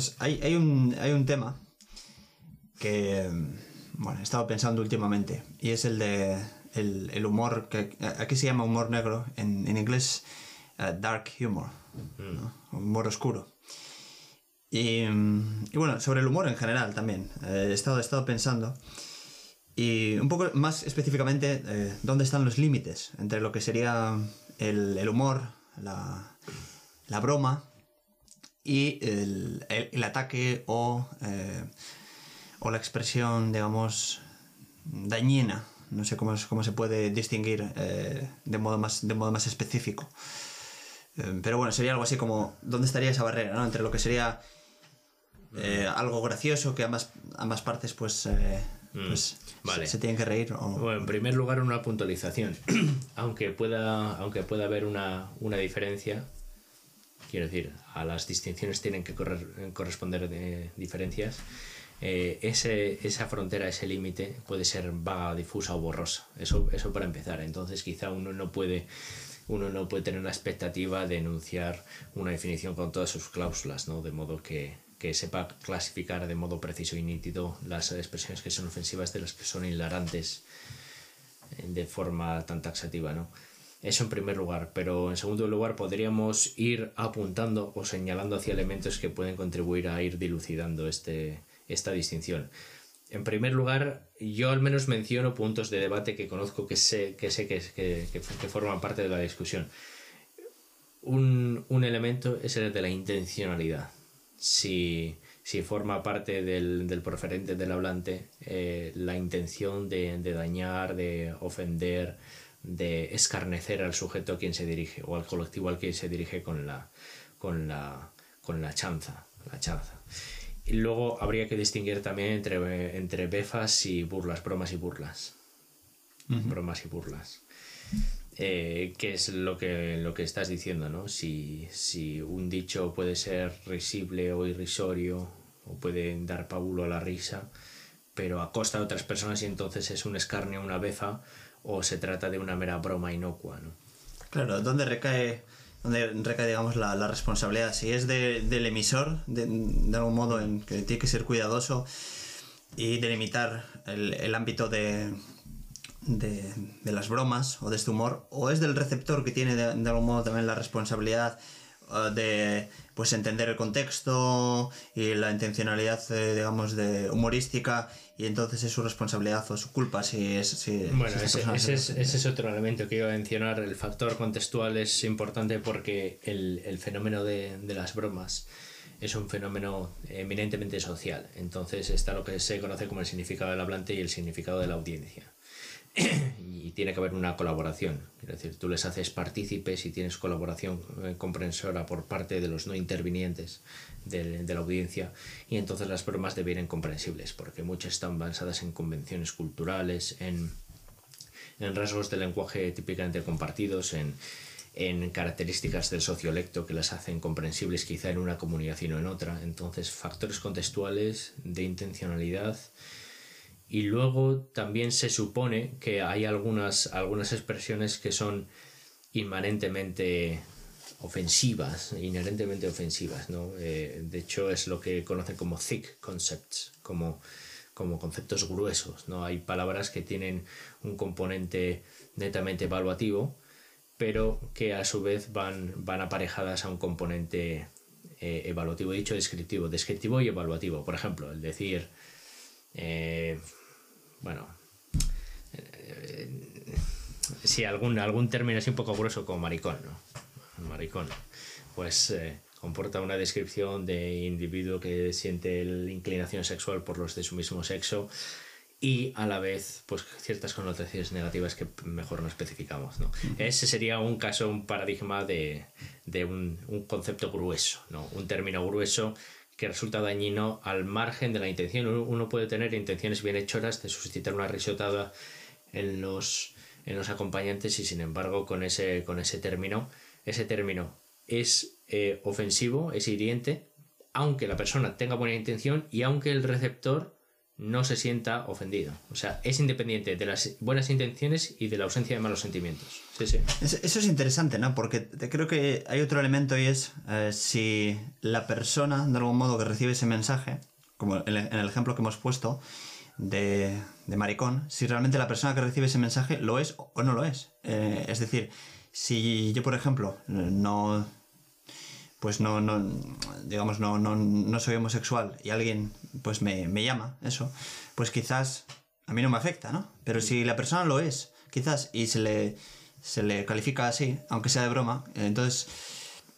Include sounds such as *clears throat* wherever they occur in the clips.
Entonces, hay, hay, un, hay un tema que, bueno, he estado pensando últimamente, y es el de el, el humor, que aquí se llama humor negro, en, en inglés eh, dark humor, humor oscuro. Y, y, bueno, sobre el humor en general también, eh, he, estado, he estado pensando, y un poco más específicamente, eh, dónde están los límites entre lo que sería el, el humor, la, la broma, y el, el, ataque o, eh, o la expresión, digamos, dañina. No sé cómo, cómo se puede distinguir eh, de, modo más, de modo más específico. Eh, pero bueno, sería algo así como, ¿dónde estaría esa barrera ¿no? entre lo que sería eh, algo gracioso que ambas, ambas partes pues, eh, Mm, pues vale. se, se tienen que reír? O... Bueno, en primer lugar, una puntualización. *clears throat* aunque, pueda, aunque pueda haber una, una diferencia, quiero decir, a las distinciones tienen que correr- corresponder de diferencias. eh, ese, esa frontera, ese límite puede ser vaga, difusa o borrosa. Eso, eso para empezar. Entonces quizá uno no puede uno no puede tener la expectativa de enunciar una definición con todas sus cláusulas, ¿no? De modo que, que sepa clasificar de modo preciso y nítido las expresiones que son ofensivas de las que son hilarantes eh, de forma tan taxativa, ¿no? Eso en primer lugar, pero en segundo lugar podríamos ir apuntando o señalando hacia elementos que pueden contribuir a ir dilucidando este, esta distinción. En primer lugar, yo al menos menciono puntos de debate que conozco que sé que, sé que, que, que, forman parte de la discusión. Un, un, elemento es el de la intencionalidad. Si, si forma parte del, del proferente del hablante eh, la intención de, de dañar, de ofender, de escarnecer al sujeto a quien se dirige o al colectivo al que se dirige con la, con la, con la chanza. La chanza. Y luego habría que distinguir también entre, entre befas y burlas, bromas y burlas. Uh -huh. Bromas y burlas. Eh, ¿Qué es lo que, lo que estás diciendo? ¿no? Si, si un dicho puede ser risible o irrisorio o puede dar pábulo a la risa, pero a costa de otras personas y entonces es un escarnio, una befa o se trata de una mera broma inocua. ¿no? Claro, ¿dónde recae, dónde recae digamos, la, responsabilidad? Si es de, del emisor, de, algún modo en que tiene que ser cuidadoso y delimitar el, el ámbito de, de, las bromas o de este humor, o es del receptor que tiene de, de algún modo también la responsabilidad de pues entender el contexto y la intencionalidad eh, digamos de humorística y entonces es su responsabilidad o su culpa si es si, bueno si ese, ese, es, ese, es, otro elemento que iba a mencionar. El factor contextual es importante porque el, el fenómeno de, de las bromas es un fenómeno eminentemente social. Entonces está lo que se conoce como el significado del hablante y el significado de la audiencia *clears throat* y tiene que haber una colaboración. Es decir, tú les haces partícipes y tienes colaboración eh, comprensora por parte de los no intervinientes de, la audiencia y entonces las bromas devienen comprensibles porque muchas están basadas en convenciones culturales, en, rasgos de lenguaje típicamente compartidos, en, en características del sociolecto que las hacen comprensibles quizá en una comunicación o en otra. Entonces, factores contextuales de intencionalidad y luego también se supone que hay algunas, algunas expresiones que son inmanentemente ofensivas, inherentemente ofensivas, ¿no? Eh, de hecho es lo que conocen como thick concepts, como, como conceptos gruesos, ¿no? Hay palabras que tienen un componente netamente evaluativo, pero que a su vez van, van aparejadas a un componente eh, evaluativo, dicho descriptivo, descriptivo y evaluativo. Por ejemplo, el decir... Eh, bueno, eh, si algún, algún término así un poco grueso como maricón, ¿no? Maricón, pues eh, comporta una descripción de individuo que siente la inclinación sexual por los de su mismo sexo y a la vez pues ciertas connotaciones negativas que mejor no especificamos. Ese sería un caso, un paradigma de, de un, un, concepto grueso, ¿no? un término grueso que resulta dañino al margen de la intención. Uno puede tener intenciones bien hechoras de suscitar una risotada en los, en los acompañantes y sin embargo con ese, con ese término, ese término es eh, ofensivo, es hiriente, aunque la persona tenga buena intención y aunque el receptor no se sienta ofendido. O sea, es independiente de las buenas intenciones y de la ausencia de malos sentimientos. Sí, sí. Eso es interesante, ¿no? Porque creo que hay otro elemento y es eh, si la persona, de algún modo, que recibe ese mensaje, como en el ejemplo que hemos puesto de, de maricón, si realmente la persona que recibe ese mensaje lo es o no lo es. Eh, es decir, si yo, por ejemplo, no pues no, no digamos, no, no, no soy homosexual y alguien pues me, llama, eso, pues quizás a mí no me afecta, ¿no? Pero si la persona lo es, quizás, y se le, se le califica así, aunque sea de broma, entonces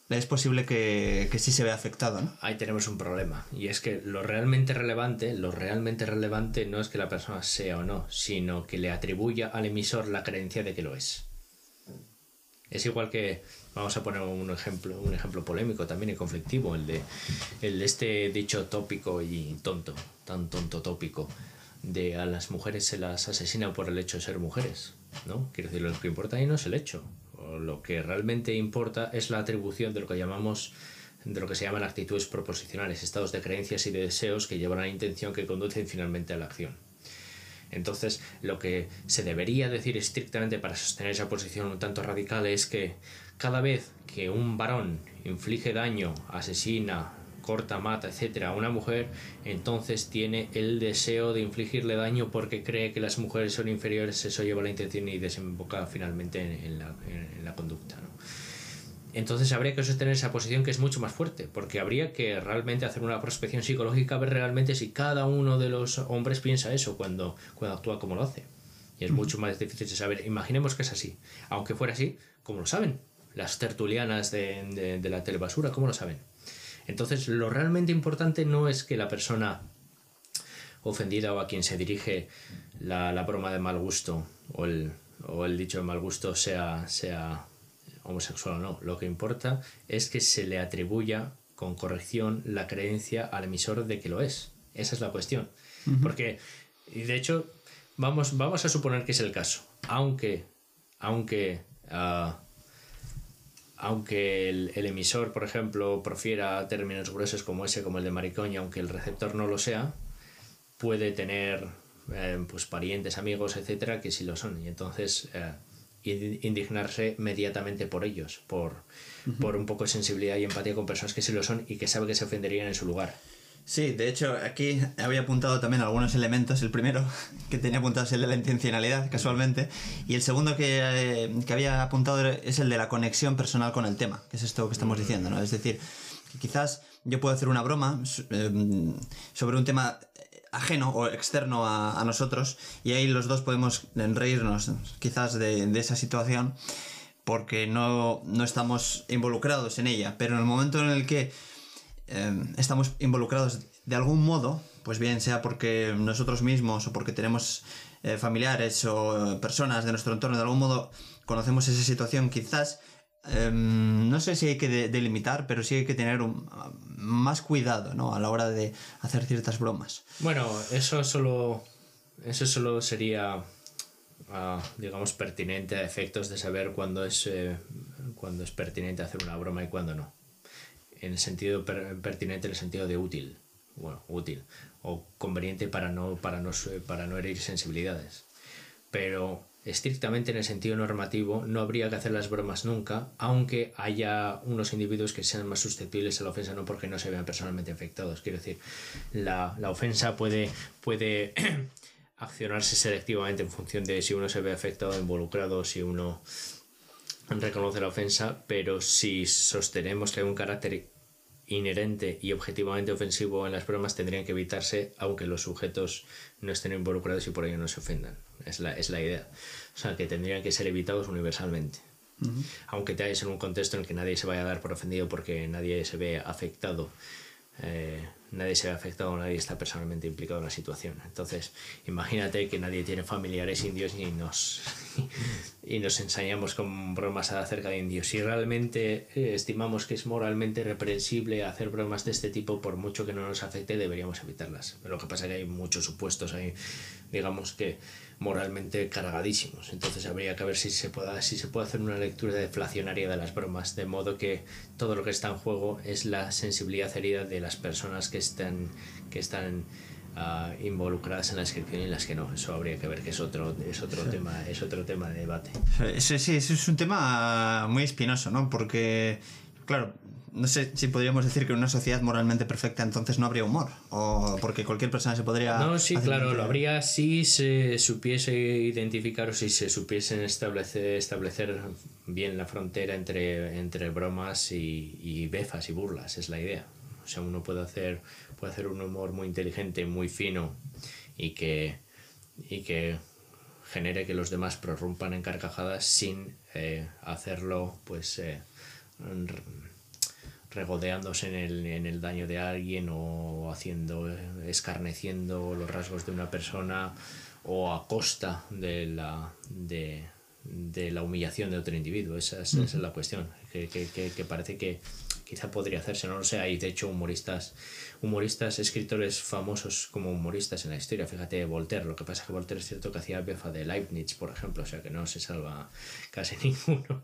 es posible que, que, sí se vea afectado, ¿no? Ahí tenemos un problema. Y es que lo realmente relevante, lo realmente relevante no es que la persona sea o no, sino que le atribuya al emisor la creencia de que lo es. Es igual que Vamos a poner un ejemplo, un ejemplo polémico también y conflictivo, el de, el este dicho tópico y tonto, tan tonto tópico, de a las mujeres se las asesina por el hecho de ser mujeres. ¿no? Quiero decir, lo que importa ahí no es el hecho. lo que realmente importa es la atribución de lo que llamamos de lo que se llaman actitudes proposicionales, estados de creencias y de deseos que llevan a la intención que conducen finalmente a la acción. Entonces, lo que se debería decir estrictamente para sostener esa posición un tanto radical es que cada vez que un varón inflige daño, asesina, corta, mata, etcétera, a una mujer, entonces tiene el deseo de infligirle daño porque cree que las mujeres son inferiores, eso lleva la intención y desemboca finalmente en, la, conducta. Entonces habría que sostener esa posición que es mucho más fuerte, porque habría que realmente hacer una prospección psicológica, ver realmente si cada uno de los hombres piensa eso cuando, cuando actúa como lo hace. Y es mucho más difícil de saber. Imaginemos que es así. Aunque fuera así, ¿cómo lo saben? las tertulianas de, la telebasura, ¿cómo lo saben? Entonces, lo realmente importante no es que la persona ofendida o a quien se dirige la, broma de mal gusto o el, o el, dicho de mal gusto sea, sea homosexual o no. Lo que importa es que se le atribuya con corrección la creencia al emisor de que lo es. Esa es la cuestión. Porque, y de hecho, vamos, vamos a suponer que es el caso. Aunque, aunque ah, aunque el, emisor, por ejemplo, profiera términos gruesos como ese, como el de maricón, aunque el receptor no lo sea, puede tener eh, pues parientes, amigos, etcétera, que sí lo son. Y entonces eh, indignarse inmediatamente por ellos, por, por un poco de sensibilidad y empatía con personas que sí lo son y que sabe que se ofenderían en su lugar. Sí, de hecho, aquí había apuntado también algunos elementos. El primero *laughs* que tenía apuntado es el de la intencionalidad, casualmente. Y el segundo que, eh, que había apuntado es el de la conexión personal con el tema, que es esto que estamos diciendo, ¿no? Es decir, que quizás yo puedo hacer una broma em, sobre un tema ajeno o externo a, nosotros y ahí los dos podemos reírnos quizás de, de esa situación porque no, no estamos involucrados en ella. Pero en el momento en el que Em, estamos involucrados de algún modo, pues bien sea porque nosotros mismos o porque tenemos eh, familiares o personas de nuestro entorno, de algún modo conocemos esa situación, quizás, em, no sé si hay que delimitar, pero sí hay que tener más cuidado ¿no? a la hora de hacer ciertas bromas. Bueno, eso solo, eso solo sería, ah, digamos, pertinente a efectos de saber cuándo es, eh, cuándo es pertinente hacer una broma y cuándo no en el sentido pertinente, en el sentido de útil, bueno, útil, o conveniente para no, para no, para no herir sensibilidades. Pero estrictamente en el sentido normativo no habría que hacer las bromas nunca, aunque haya unos individuos que sean más susceptibles a la ofensa, no porque no se vean personalmente afectados. Quiero decir, la, la ofensa puede, puede *clears throat* accionarse selectivamente en función de si uno se ve afectado involucrado, si uno reconoce la ofensa, pero si sostenemos que hay un carácter inherente y objetivamente ofensivo en las bromas tendrían que evitarse aunque los sujetos no estén involucrados y por ello no se ofendan. Es la, es la idea. O sea, que tendrían que ser evitados universalmente. Aunque te hayas en un contexto en el que nadie se vaya a dar por ofendido porque nadie se ve afectado eh, nadie se ve afectado, nadie está personalmente implicado en la situación. Entonces, imagínate que nadie tiene familiares indios y nos, *laughs* y nos ensañamos con bromas acerca de indios. Si realmente eh, estimamos que es moralmente reprensible hacer bromas de este tipo, por mucho que no nos afecte, deberíamos evitarlas. Pero lo que pasa es que hay muchos supuestos ahí, digamos que moralmente cargadísimos. Entonces habría que ver si se, pueda, si se puede hacer una lectura deflacionaria de las bromas, de modo que todo lo que está en juego es la sensibilidad herida de las personas que están, que están ah, involucradas en la descripción y las que no. Eso habría que ver, que es otro, es otro tema, es otro tema de debate. Sí, sí, es un tema muy espinoso, ¿no? Porque, claro, no sé si podríamos decir que en una sociedad moralmente perfecta entonces no habría humor, o porque cualquier persona se podría... No, sí, claro, lo habría si se supiese identificar o si se supiesen establecer, establecer bien la frontera entre, entre bromas y, y befas y burlas, es la idea. O sea, uno puede hacer, puede hacer un humor muy inteligente, muy fino y que, y que genere que los demás prorrumpan en carcajadas sin eh, hacerlo, pues... Eh, regodeándose en el, en el daño de alguien o haciendo, escarneciendo los rasgos de una persona o a costa de la, de, la humillación de otro individuo. Esa es, la cuestión, que, que, parece que quizá podría hacerse, no lo sé, hay de hecho humoristas, humoristas, escritores famosos como humoristas en la historia, fíjate Voltaire, lo que pasa es que Voltaire es cierto que hacía befa de Leibniz, por ejemplo, o sea que no se salva casi *laughs* ninguno.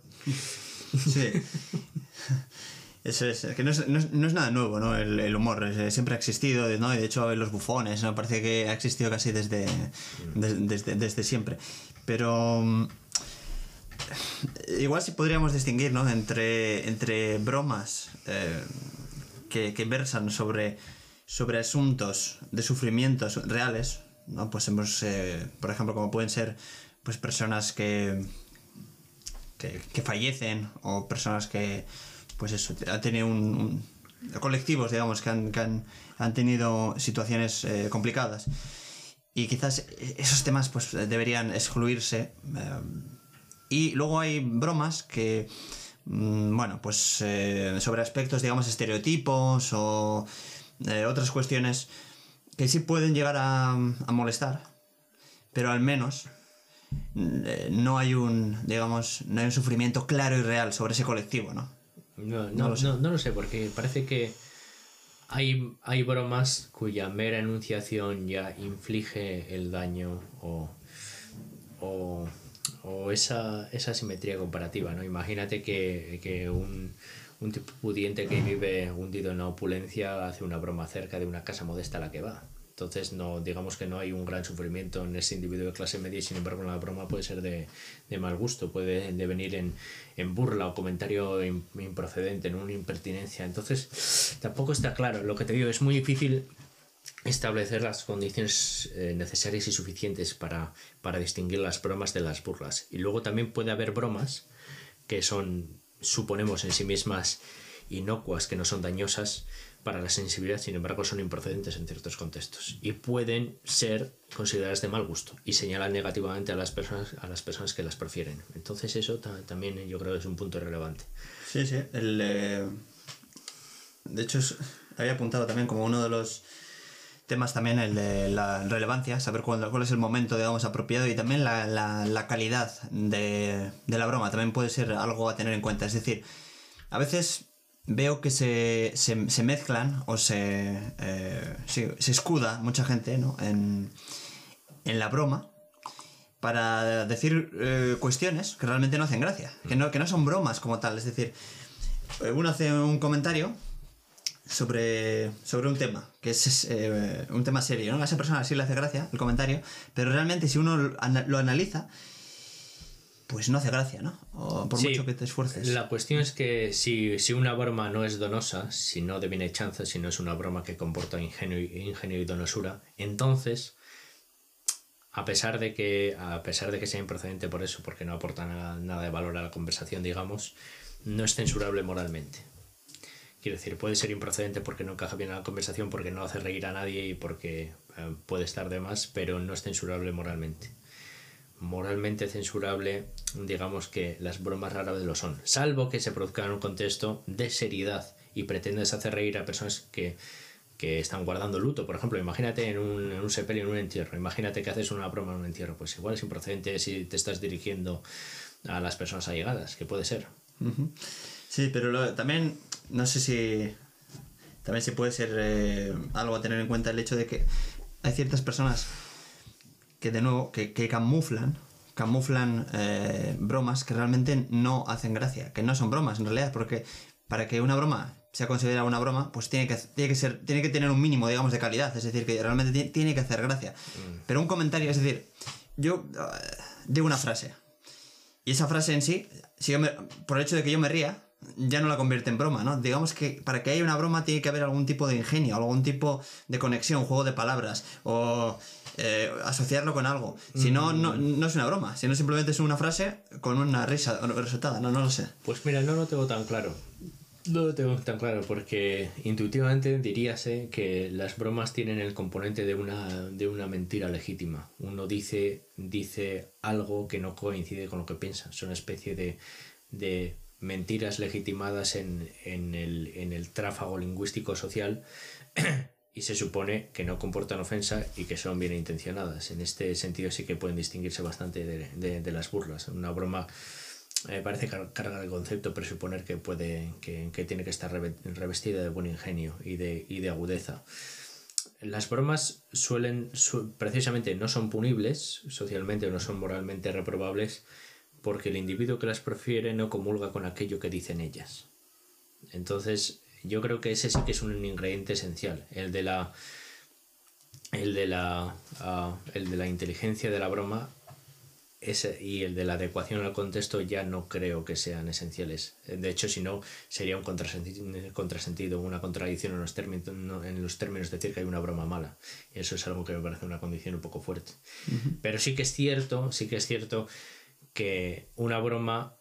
Sí. *laughs* Es, que no es, no es, nada nuevo, ¿no? El, humor siempre ha existido, ¿no? Y de hecho los bufones, ¿no? Parece que ha existido casi desde, desde, desde, siempre. Pero mm, igual sí podríamos distinguir, ¿no? Entre, entre bromas eh, que, que, versan sobre, sobre asuntos de sufrimientos reales, ¿no? Pues hemos, eh, por ejemplo, como pueden ser pues personas que, que, que fallecen o personas que pues eso, ha tenido un, colectivos, digamos, que han, que han, han tenido situaciones eh, complicadas. Y quizás esos temas pues deberían excluirse. Eh, y luego hay bromas que, mm, bueno, pues eh, sobre aspectos, digamos, estereotipos o otras cuestiones que sí pueden llegar a, a molestar, pero al menos no hay un, digamos, no hay un sufrimiento claro y real sobre ese colectivo, ¿no? No, no, no, lo sé, porque parece que hay, hay bromas cuya mera enunciación ya inflige el daño o, o, esa, esa simetría comparativa. ¿no? Imagínate que, un, un tipo pudiente que vive hundido en la opulencia hace una broma cerca de una casa modesta a la que va. Entonces, no, digamos que no hay un gran sufrimiento en ese individuo de clase media y sin embargo la broma puede ser de, mal gusto, puede devenir en, en burla o comentario improcedente, en una impertinencia. Entonces, tampoco está claro. Lo que te digo, es muy difícil establecer las condiciones eh, necesarias y suficientes para, para distinguir las bromas de las burlas. Y luego también puede haber bromas que son, suponemos en sí mismas, inocuas, que no son dañosas, para la sensibilidad, sin embargo, son improcedentes en ciertos contextos y pueden ser consideradas de mal gusto y señalan negativamente a las personas, a las personas que las prefieren. Entonces eso también yo creo que es un punto relevante. Sí, sí. Eh, De hecho, había apuntado también como uno de los temas también el de la relevancia, saber cuál, es el momento, digamos, apropiado y también la, la, la calidad de la broma también puede ser algo a tener en cuenta. Es decir, a veces veo que se, se, mezclan o se, eh, se, escuda mucha gente ¿no? en, en, la broma para decir eh, cuestiones que realmente no hacen gracia, que no, que no son bromas como tal. Es decir, eh, uno hace un comentario sobre, sobre un tema, que es un tema serio, ¿no? A esa persona sí le hace gracia el comentario, pero realmente si uno lo analiza, pues no hace gracia, ¿no? O por mucho que te esfuerces. La cuestión es que si, si, una broma no es donosa, si no deviene chanza, si no es una broma que comporta ingenio, ingenio y donosura, entonces, a pesar de que, a pesar de que sea improcedente por eso, porque no aporta nada, de valor a la conversación, digamos, no es censurable moralmente. Quiero decir, puede ser improcedente porque no encaja bien a la conversación, porque no hace reír a nadie y porque eh, puede estar de más, pero no es censurable moralmente moralmente censurable, digamos que las bromas rara vez lo son, salvo que se produzcan en un contexto de seriedad y pretendes hacer reír a personas que, que están guardando luto. Por ejemplo, imagínate en un, en un sepelio, en un entierro, imagínate que haces una broma en un entierro, pues igual es improcedente si te estás dirigiendo a las personas allegadas, que puede ser. Sí, pero también, no sé si también se puede ser eh, algo a tener en cuenta el hecho de que hay ciertas personas que de nuevo, que, camuflan, camuflan eh, bromas que realmente no hacen gracia, que no son bromas en realidad, porque para que una broma sea considerada una broma, pues tiene que, tiene que, ser, tiene que tener un mínimo, digamos, de calidad. Es decir, que realmente tiene, que hacer gracia. Mm. Pero un comentario, es decir, yo uh, digo una frase. Y esa frase en sí, si por el hecho de que yo me ría, ya no la convierte en broma, ¿no? Digamos que para que haya una broma tiene que haber algún tipo de ingenio, algún tipo de conexión, juego de palabras, o eh, asociarlo con algo. Si no, no, no, es una broma, si no simplemente es una frase con una risa resultada, no, no lo sé. Pues mira, no lo tengo tan claro. No lo tengo tan claro porque intuitivamente diríase que las bromas tienen el componente de una, de una mentira legítima. Uno dice, dice algo que no coincide con lo que piensa. Es una especie de, de mentiras legitimadas en, en, el, en el tráfago lingüístico social y se supone que no comportan ofensa y que son bien intencionadas. En este sentido sí que pueden distinguirse bastante de, de, las burlas. Una broma me parece cargar el concepto presuponer que puede que, que, tiene que estar revestida de buen ingenio y de, y de agudeza las bromas suelen precisamente no son punibles socialmente o no son moralmente reprobables porque el individuo que las prefiere no comulga con aquello que dicen ellas entonces yo creo que ese sí que es un ingrediente esencial el de la el de la uh, el de la inteligencia de la broma ese, y el de la adecuación al contexto ya no creo que sean esenciales. De hecho, si no, sería un contrasentido, una contradicción en los, términos, en los términos decir que hay una broma mala. Y eso es algo que me parece una condición un poco fuerte. Pero sí que es cierto, sí que es cierto que una broma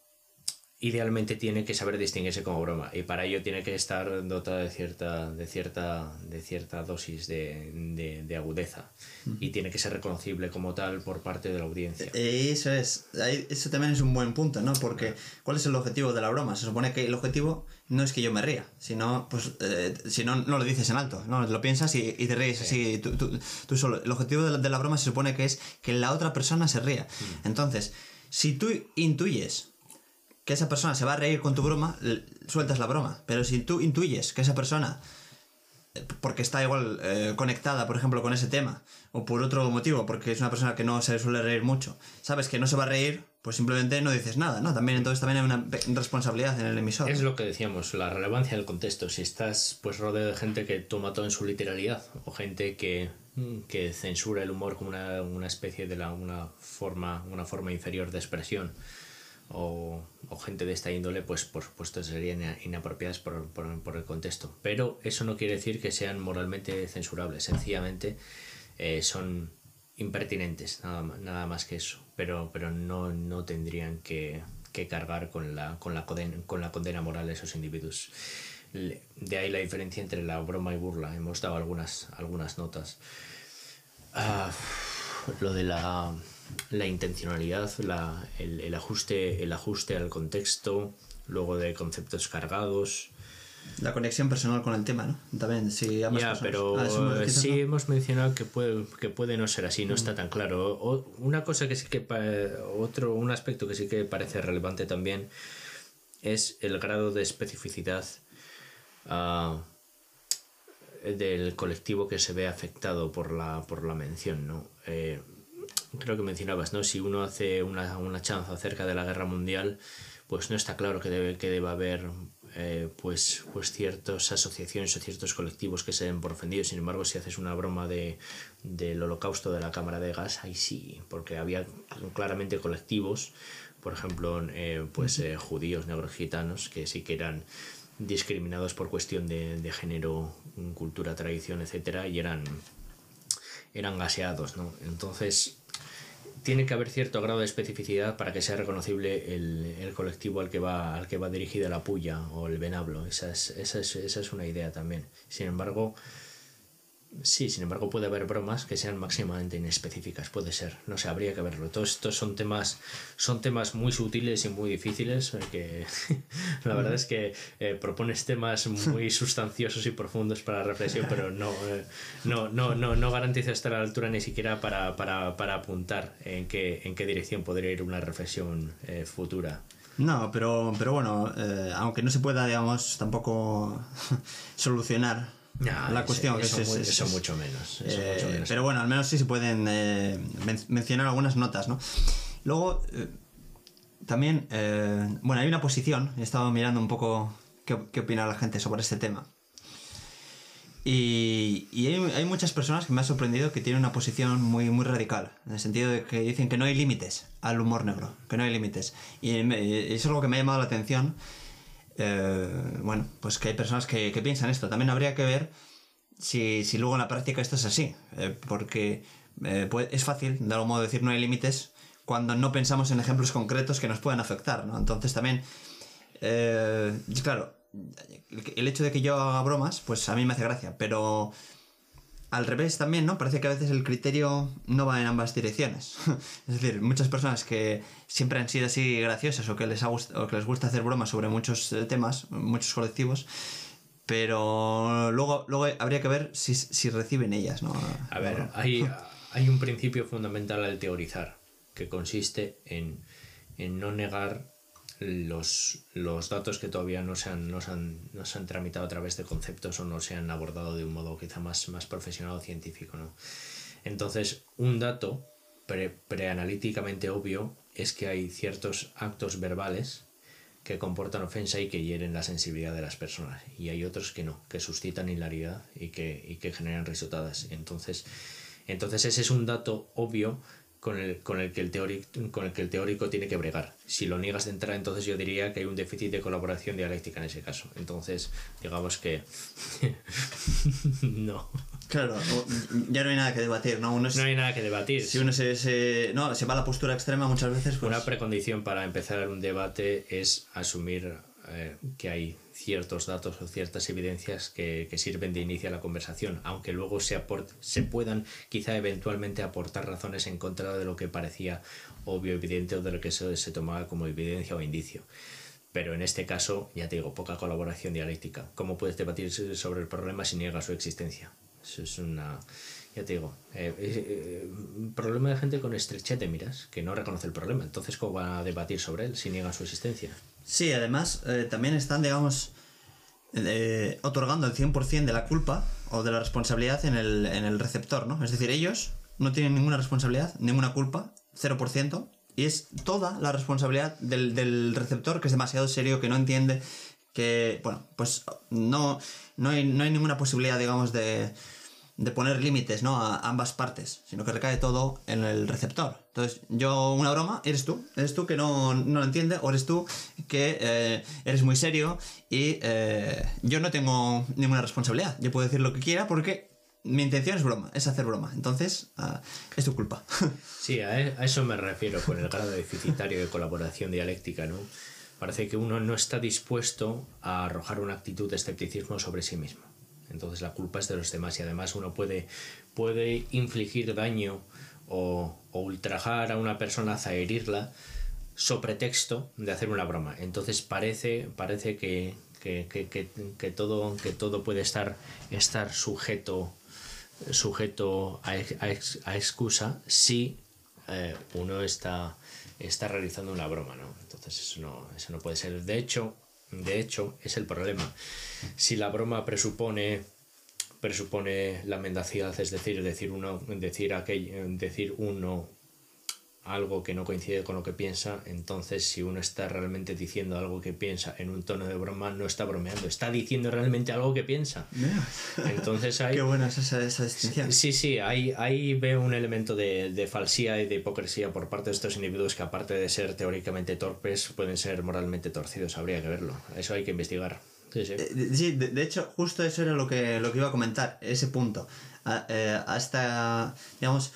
idealmente tiene que saber distinguirse como broma y para ello tiene que estar dotada de cierta, de cierta, de cierta dosis de, de, agudeza y tiene que ser reconocible como tal por parte de la audiencia. Eh, eso es, eso también es un buen punto, ¿no? Porque ¿cuál es el objetivo de la broma? Se supone que el objetivo no es que yo me ría, sino, pues, eh, si no, no lo dices en alto, ¿no? Lo piensas y, y te ríes así tú, tú, tú, solo. El objetivo de la, de la, broma se supone que es que la otra persona se ría. Entonces, si tú intuyes que esa persona se va a reír con tu broma, sueltas la broma. Pero si tú intuyes que esa persona, eh, porque está igual eh, conectada, por ejemplo, con ese tema, o por otro motivo, porque es una persona que no se suele reír mucho, sabes que no se va a reír, pues simplemente no dices nada, ¿no? También entonces también hay una responsabilidad en el emisor. Es lo que decíamos, la relevancia del contexto. Si estás pues rodeado de gente que toma todo en su literalidad, o gente que, mm, que censura el humor como una, una especie de una forma, una forma inferior de expresión o, o, gente de esta índole, pues por supuesto serían inapropiadas por, por, el contexto. Pero eso no quiere decir que sean moralmente censurables, sencillamente eh, son impertinentes, nada, nada más que eso. Pero, pero no, no tendrían que, que cargar con la, con, la condena, con la condena moral de esos individuos. De ahí la diferencia entre la broma y burla. Hemos dado algunas, algunas notas. Ah, lo de la la intencionalidad, la, el, el, ajuste, el ajuste al contexto, luego de conceptos cargados. La conexión personal con el tema, ¿no? También, sí, Ya, pero ah, sí hemos mencionado que puede, que puede no ser así, no está tan claro. O, una cosa que sí que, otro, un aspecto que sí que parece relevante también es el grado de especificidad uh, del colectivo que se ve afectado por la, por la mención, ¿no? Eh, creo que mencionabas, ¿no? Si uno hace una, una chanza acerca de la guerra mundial, pues no está claro que debe, que deba haber eh, pues, pues ciertas asociaciones o ciertos colectivos que se den por ofendidos. Sin embargo, si haces una broma de, del holocausto de la cámara de gas, ahí sí, porque había claramente colectivos, por ejemplo, eh, pues eh, judíos, negros, gitanos, que sí que eran discriminados por cuestión de, de género, cultura, tradición, etcétera, y eran eran gaseados, ¿no? Entonces, tiene que haber cierto grado de especificidad para que sea reconocible el, el colectivo al que, va, al que va dirigida la puya o el venablo. Esa es, esa es, esa es una idea también. Sin embargo, Sí, sin embargo puede haber bromas que sean máximamente inespecíficas, puede ser, no sé, habría que verlo. Todos estos son temas, son temas muy sutiles y muy difíciles, que *laughs* la verdad es que eh, propones temas muy *laughs* sustanciosos y profundos para la reflexión, pero no, eh, no, no, no, no garantiza estar a la altura ni siquiera para, para, para apuntar en qué, en qué dirección podría ir una reflexión eh, futura. No, pero, pero bueno, eh, aunque no se pueda, digamos, tampoco *laughs* solucionar la cuestión eso, es, eso, mucho menos, eh, Pero bueno, al menos sí se pueden eh, mencionar algunas notas, ¿no? Luego, eh, también, bueno, hay una posición, he estado mirando un poco qué, qué opina la gente sobre este tema. Y, y hay, hay, muchas personas que me ha sorprendido que tienen una posición muy, muy radical, en el sentido de que dicen que no hay límites al humor negro, que no hay límites. Y me, es algo que me ha llamado la atención. Eh, bueno, pues que hay personas que, piensan esto. También habría que ver si, si luego en la práctica esto es así, eh, porque eh, pues es fácil, de algún modo, decir no hay límites cuando no pensamos en ejemplos concretos que nos puedan afectar, ¿no? Entonces también, claro, el hecho de que yo haga bromas, pues a mí me hace gracia, pero al revés también, ¿no? Parece que a veces el criterio no va en ambas direcciones. *laughs* es decir, muchas personas que siempre han sido así graciosas o que les, ha o que les gusta hacer bromas sobre muchos eh, temas, muchos colectivos, pero luego, luego habría que ver si, si reciben ellas, ¿no? A ver, hay, *laughs* hay un principio fundamental al teorizar, que consiste en, en no negar los, los datos que todavía no se, han, no, se han, no se han tramitado a través de conceptos o no se han abordado de un modo quizá más, más profesional o científico. ¿no? Entonces, un dato pre, preanalíticamente obvio es que hay ciertos actos verbales que comportan ofensa y que hieren la sensibilidad de las personas. Y hay otros que no, que suscitan hilaridad y que, y que generan risotadas. Entonces, entonces ese es un dato obvio con el, con, el que el teórico, con el que el teórico tiene que bregar. Si lo niegas de entrada, entonces yo diría que hay un déficit de colaboración dialéctica en ese caso. Entonces, digamos que *laughs* no. Claro, ya no hay nada que debatir, ¿no? Uno no hay nada que debatir. Si uno se, se, no, se va a la postura extrema muchas veces... Pues... Una precondición para empezar un debate es asumir eh, que hay ciertos datos o ciertas evidencias que, sirven de inicio a la conversación, aunque luego se, puedan quizá eventualmente aportar razones en contra de lo que parecía obvio, evidente o de lo que se, tomaba como evidencia o indicio. Pero en este caso, ya te digo, poca colaboración dialéctica. ¿Cómo puedes debatir sobre el problema si niegas su existencia? Eso es una, ya te digo, eh, eh, problema de gente con estrechez de miras, que no reconoce el problema. Entonces, ¿cómo van a debatir sobre él si niegan su existencia? Sí, además, eh, también están, digamos, eh, otorgando el 100% de la culpa o de la responsabilidad en el, en el receptor, ¿no? Es decir, ellos no tienen ninguna responsabilidad, ninguna culpa, 0%, y es toda la responsabilidad del, del receptor que es demasiado serio, que no entiende, que, bueno, pues no, no, no hay ninguna posibilidad, digamos, de de poner límites ¿no? a ambas partes, sino que recae todo en el receptor. Entonces, yo una broma, eres tú, eres tú que no, no lo entiende, o eres tú que eh, eres muy serio y eh, yo no tengo ninguna responsabilidad. Yo puedo decir lo que quiera porque mi intención es broma, es hacer broma. Entonces, uh, es tu culpa. *laughs* sí, a, a eso me refiero con el grado deficitario de colaboración dialéctica, ¿no? Parece que uno no está dispuesto a arrojar una actitud de escepticismo sobre sí mismo. Entonces la culpa es de los demás y además uno puede, puede infligir daño o, ultrajar a una persona hasta herirla so pretexto de hacer una broma. Entonces parece, parece que, que, que, que, todo, que todo puede estar, estar sujeto, sujeto a excusa si eh, uno está, está realizando una broma. ¿no? Entonces eso no, eso no puede ser. De hecho, de hecho, es el problema. Si la broma presupone presupone la mendacidad, es decir, decir uno, decir aquello, decir uno algo que no coincide con lo que piensa, entonces si uno está realmente diciendo algo que piensa en un tono de broma, no está bromeando, está diciendo realmente algo que piensa. Entonces *laughs* hay... Qué buena es esa, esa distinción. Sí, sí, ahí, ahí veo un elemento de, de falsía y de hipocresía por parte de estos individuos que aparte de ser teóricamente torpes, pueden ser moralmente torcidos, habría que verlo. Eso hay que investigar. Sí, sí. Eh, sí de, de, hecho, justo eso era lo que, lo que iba a comentar, ese punto. Eh, hasta, digamos,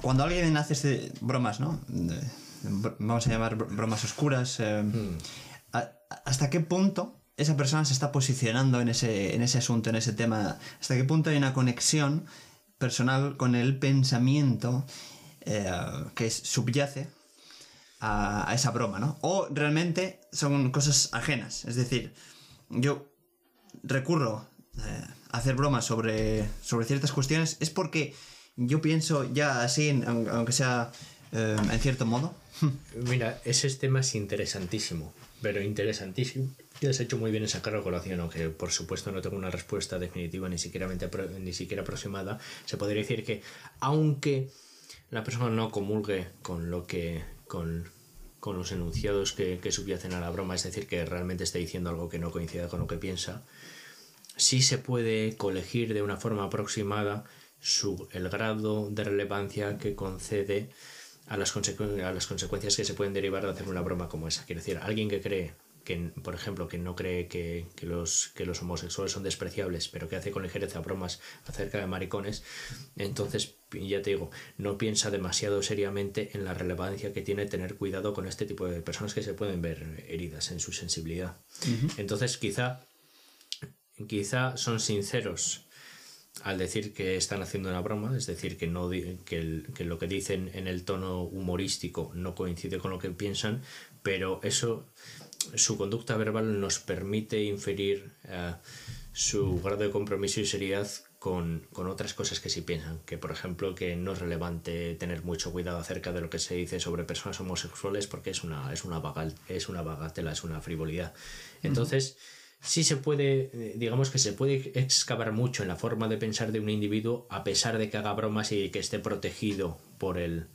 cuando alguien hace este, bromas, ¿no? De, vamos a llamar bromas oscuras, eh, mm. a, ¿hasta qué punto esa persona se está posicionando en ese, en ese asunto, en ese tema? ¿Hasta qué punto hay una conexión personal con el pensamiento eh, que subyace a, a, esa broma, ¿no? O realmente son cosas ajenas. Es decir, yo recurro eh, a hacer bromas sobre, sobre ciertas cuestiones es porque yo pienso ya así, aunque sea eh, en cierto modo. *laughs* Mira, ese tema es interesantísimo, pero interesantísimo. Y has hecho muy bien en sacar a colación, aunque por supuesto no tengo una respuesta definitiva ni siquiera, ni siquiera aproximada. Se podría decir que, aunque la persona no comulgue con lo que. con, con los enunciados que, que subyacen a la broma, es decir, que realmente está diciendo algo que no coincide con lo que piensa, sí se puede colegir de una forma aproximada su, el grado de relevancia que concede a las, a las consecuencias que se pueden derivar de hacer una broma como esa. Quiero decir, alguien que cree que, por ejemplo, que no cree que, que, los, que los homosexuales son despreciables, pero que hace con ligereza bromas acerca de maricones, entonces, ya te digo, no piensa demasiado seriamente en la relevancia que tiene tener cuidado con este tipo de personas que se pueden ver heridas en su sensibilidad. Entonces, quizá, quizá son sinceros al decir que están haciendo una broma, es decir, que, no, que, que, lo que dicen en el tono humorístico no coincide con lo que piensan, pero eso, su conducta verbal nos permite inferir uh, su grado de compromiso y seriedad con, con, otras cosas que sí piensan, que por ejemplo que no es relevante tener mucho cuidado acerca de lo que se dice sobre personas homosexuales porque es una, es una, bagal, es una bagatela, es una frivolidad. Entonces, uh -huh sí se puede, eh, digamos que se puede excavar mucho en la forma de pensar de un individuo a pesar de que haga bromas y que esté protegido por el,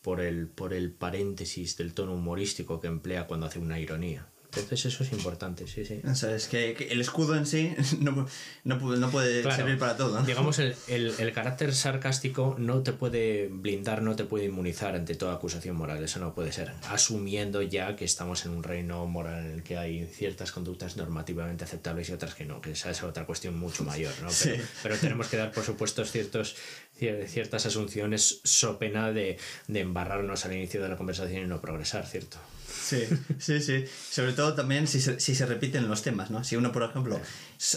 por el, por el paréntesis del tono humorístico que emplea cuando hace una ironía. Entonces eso es importante, sí, sí. O sea, es que, que el escudo en sí *laughs* no, no, no puede claro, servir para todo. ¿no? Digamos, el, el, el, carácter sarcástico no te puede blindar, no te puede inmunizar ante toda acusación moral, eso no puede ser. Asumiendo ya que estamos en un reino moral en el que hay ciertas conductas normativamente aceptables y otras que no, que esa es otra cuestión mucho mayor, ¿no? Pero, sí. pero tenemos que dar, por supuesto, ciertos, ciertas asunciones so pena de, de embarrarnos al inicio de la conversación y no progresar, ¿cierto? Sí, sí, sí. Sobre todo también si se, si se repiten los temas, ¿no? Si uno, por ejemplo,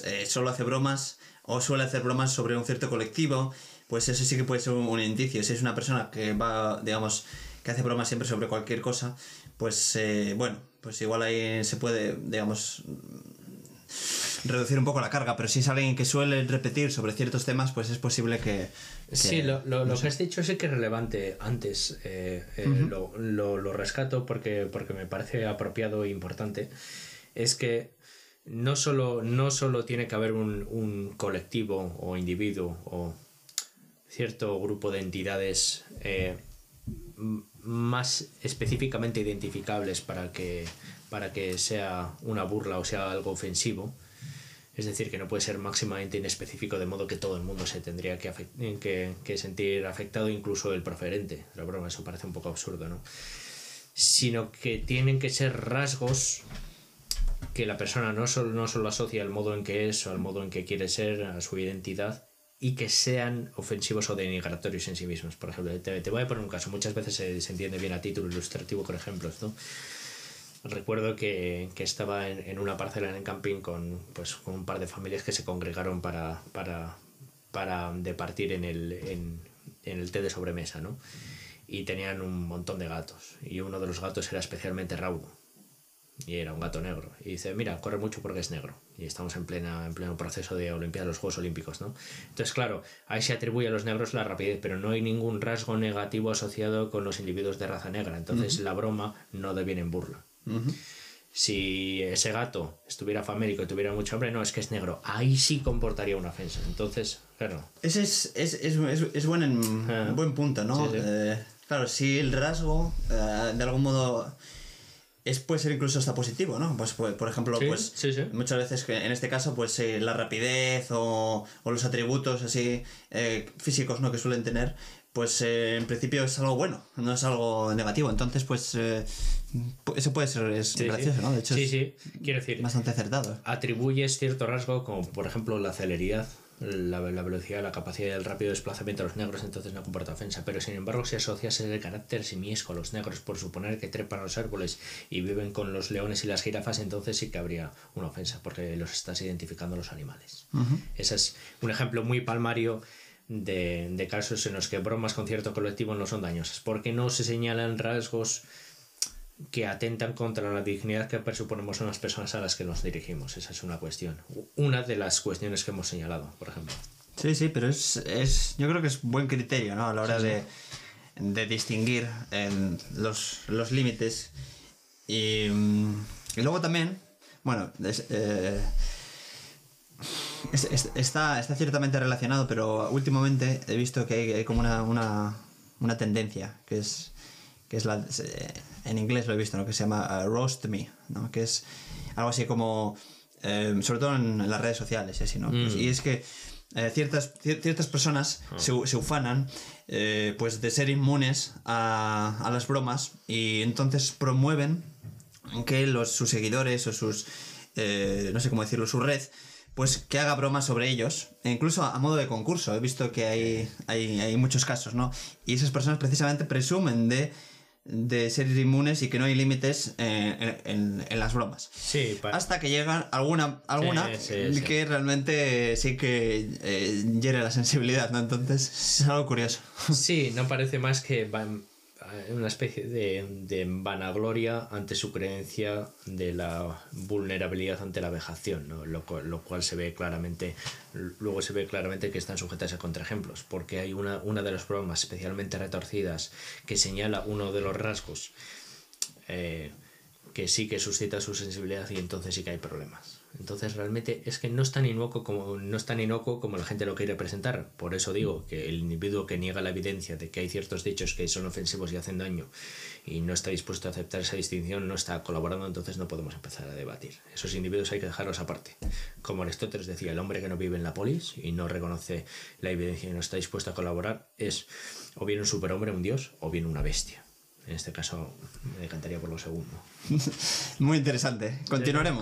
eh, solo hace bromas o suele hacer bromas sobre un cierto colectivo, pues eso sí que puede ser un, un indicio. Si es una persona que va, digamos, que hace bromas siempre sobre cualquier cosa, pues eh, bueno, pues igual ahí se puede, digamos, reducir un poco la carga, pero si es alguien que suele repetir sobre ciertos temas, pues es posible que... que sí, lo, lo, no lo sé. que has dicho sí que es relevante antes. Eh, eh, lo, lo, lo rescato porque, porque me parece apropiado e importante. Es que no solo, no solo tiene que haber un, un colectivo o individuo o cierto grupo de entidades eh, más específicamente identificables para que, para que sea una burla o sea algo ofensivo. Es decir, que no puede ser máximamente inespecífico de modo que todo el mundo se tendría que, sentir afectado, incluso el preferente. La broma, eso parece un poco absurdo, ¿no? Sino que tienen que ser rasgos que la persona no solo, no solo asocia al modo en que es o al modo en que quiere ser, a su identidad, y que sean ofensivos o denigratorios en sí mismos. Por ejemplo, te, te voy a poner un caso. Muchas veces se, se entiende bien a título ilustrativo con ejemplos, ¿no? Recuerdo que, que estaba en, en, una parcela en el camping con, pues, con un par de familias que se congregaron para, para, para departir en el, en, en el té de sobremesa, ¿no? Y tenían un montón de gatos. Y uno de los gatos era especialmente raudo. Y era un gato negro. Y dice, mira, corre mucho porque es negro. Y estamos en, plena, en pleno proceso de Olimpiadas, los Juegos Olímpicos, ¿no? Entonces, claro, ahí se atribuye a los negros la rapidez, pero no hay ningún rasgo negativo asociado con los individuos de raza negra. Entonces, uh -huh. la broma no deviene en burla. Uh -huh. Si ese gato estuviera famélico y tuviera mucho hambre, no, es que es negro. Ahí sí comportaría una ofensa. Entonces, claro. Ese es, es, es, es, es buen, en, ah. buen punto, ¿no? Sí, sí. Eh, claro, si el rasgo, eh, de algún modo es, puede ser incluso hasta positivo, ¿no? Pues, pues por ejemplo, sí, pues sí, sí. muchas veces que en este caso, pues eh, la rapidez o, o, los atributos así eh, físicos, ¿no? Que suelen tener, pues eh, en principio es algo bueno, no es algo negativo. Entonces, pues eh, eso puede ser es sí, gracioso, sí. ¿no? De hecho, sí, sí, quiero decir, bastante acertado. Atribuyes cierto rasgo, como por ejemplo la celeridad, la, la, velocidad, la capacidad del rápido desplazamiento a los negros, entonces no comporta ofensa. Pero sin embargo, si asocias el carácter simiesco a los negros por suponer que trepan los árboles y viven con los leones y las jirafas, entonces sí que habría una ofensa, porque los estás identificando los animales. Uh -huh. Ese es un ejemplo muy palmario de, de, casos en los que bromas con cierto colectivo no son dañosas, porque no se señalan rasgos que atentan contra la dignidad que presuponemos en las personas a las que nos dirigimos. Esa es una cuestión. Una de las cuestiones que hemos señalado, por ejemplo. Sí, sí, pero es, es yo creo que es buen criterio ¿no? a la hora sí, de, sí. de, distinguir en los, los límites. Y, y, luego también, bueno, es, eh, es, está, está ciertamente relacionado, pero últimamente he visto que hay, hay como una, una, una tendencia, que es que es la, eh, en inglés lo he visto, ¿no? que se llama uh, Roast Me, ¿no? que es algo así como, eh, sobre todo en, las redes sociales, así, ¿no? Mm. Y es que eh, ciertas, cier- ciertas personas Ah. se, se ufanan eh, pues de ser inmunes a, a las bromas y entonces promueven que los, sus seguidores o sus, eh, no sé cómo decirlo, su red, pues que haga bromas sobre ellos, e incluso a, a modo de concurso. He visto que hay, hay, hay muchos casos, ¿no? Y esas personas precisamente presumen de, de ser inmunes y que no hay límites eh, en, en- en las bromas. Sí, Hasta que llega alguna, alguna Sí, sí, sí. que realmente sí que eh, hiere la sensibilidad, ¿no? Entonces es algo curioso. Sí, no parece más que van- una especie de, vanagloria ante su creencia de la vulnerabilidad ante la vejación, ¿no? lo, lo cual se ve claramente, luego se ve claramente que están sujetas a contraejemplos, porque hay una, una de las bromas especialmente retorcidas que señala uno de los rasgos eh, que sí que suscita su sensibilidad y entonces sí que hay problemas. Entonces realmente es que no es tan inocuo como, no es tan inocuo como la gente lo quiere presentar. Por eso digo que el individuo que niega la evidencia de que hay ciertos dichos que son ofensivos y hacen daño y no está dispuesto a aceptar esa distinción, no está colaborando, entonces no podemos empezar a debatir. Esos individuos hay que dejarlos aparte. Como Aristóteles decía, el hombre que no vive en la polis y no reconoce la evidencia y no está dispuesto a colaborar es o bien un superhombre, un dios, o bien una bestia. En este caso me decantaría por lo segundo. *laughs* Muy interesante. Continuaremos.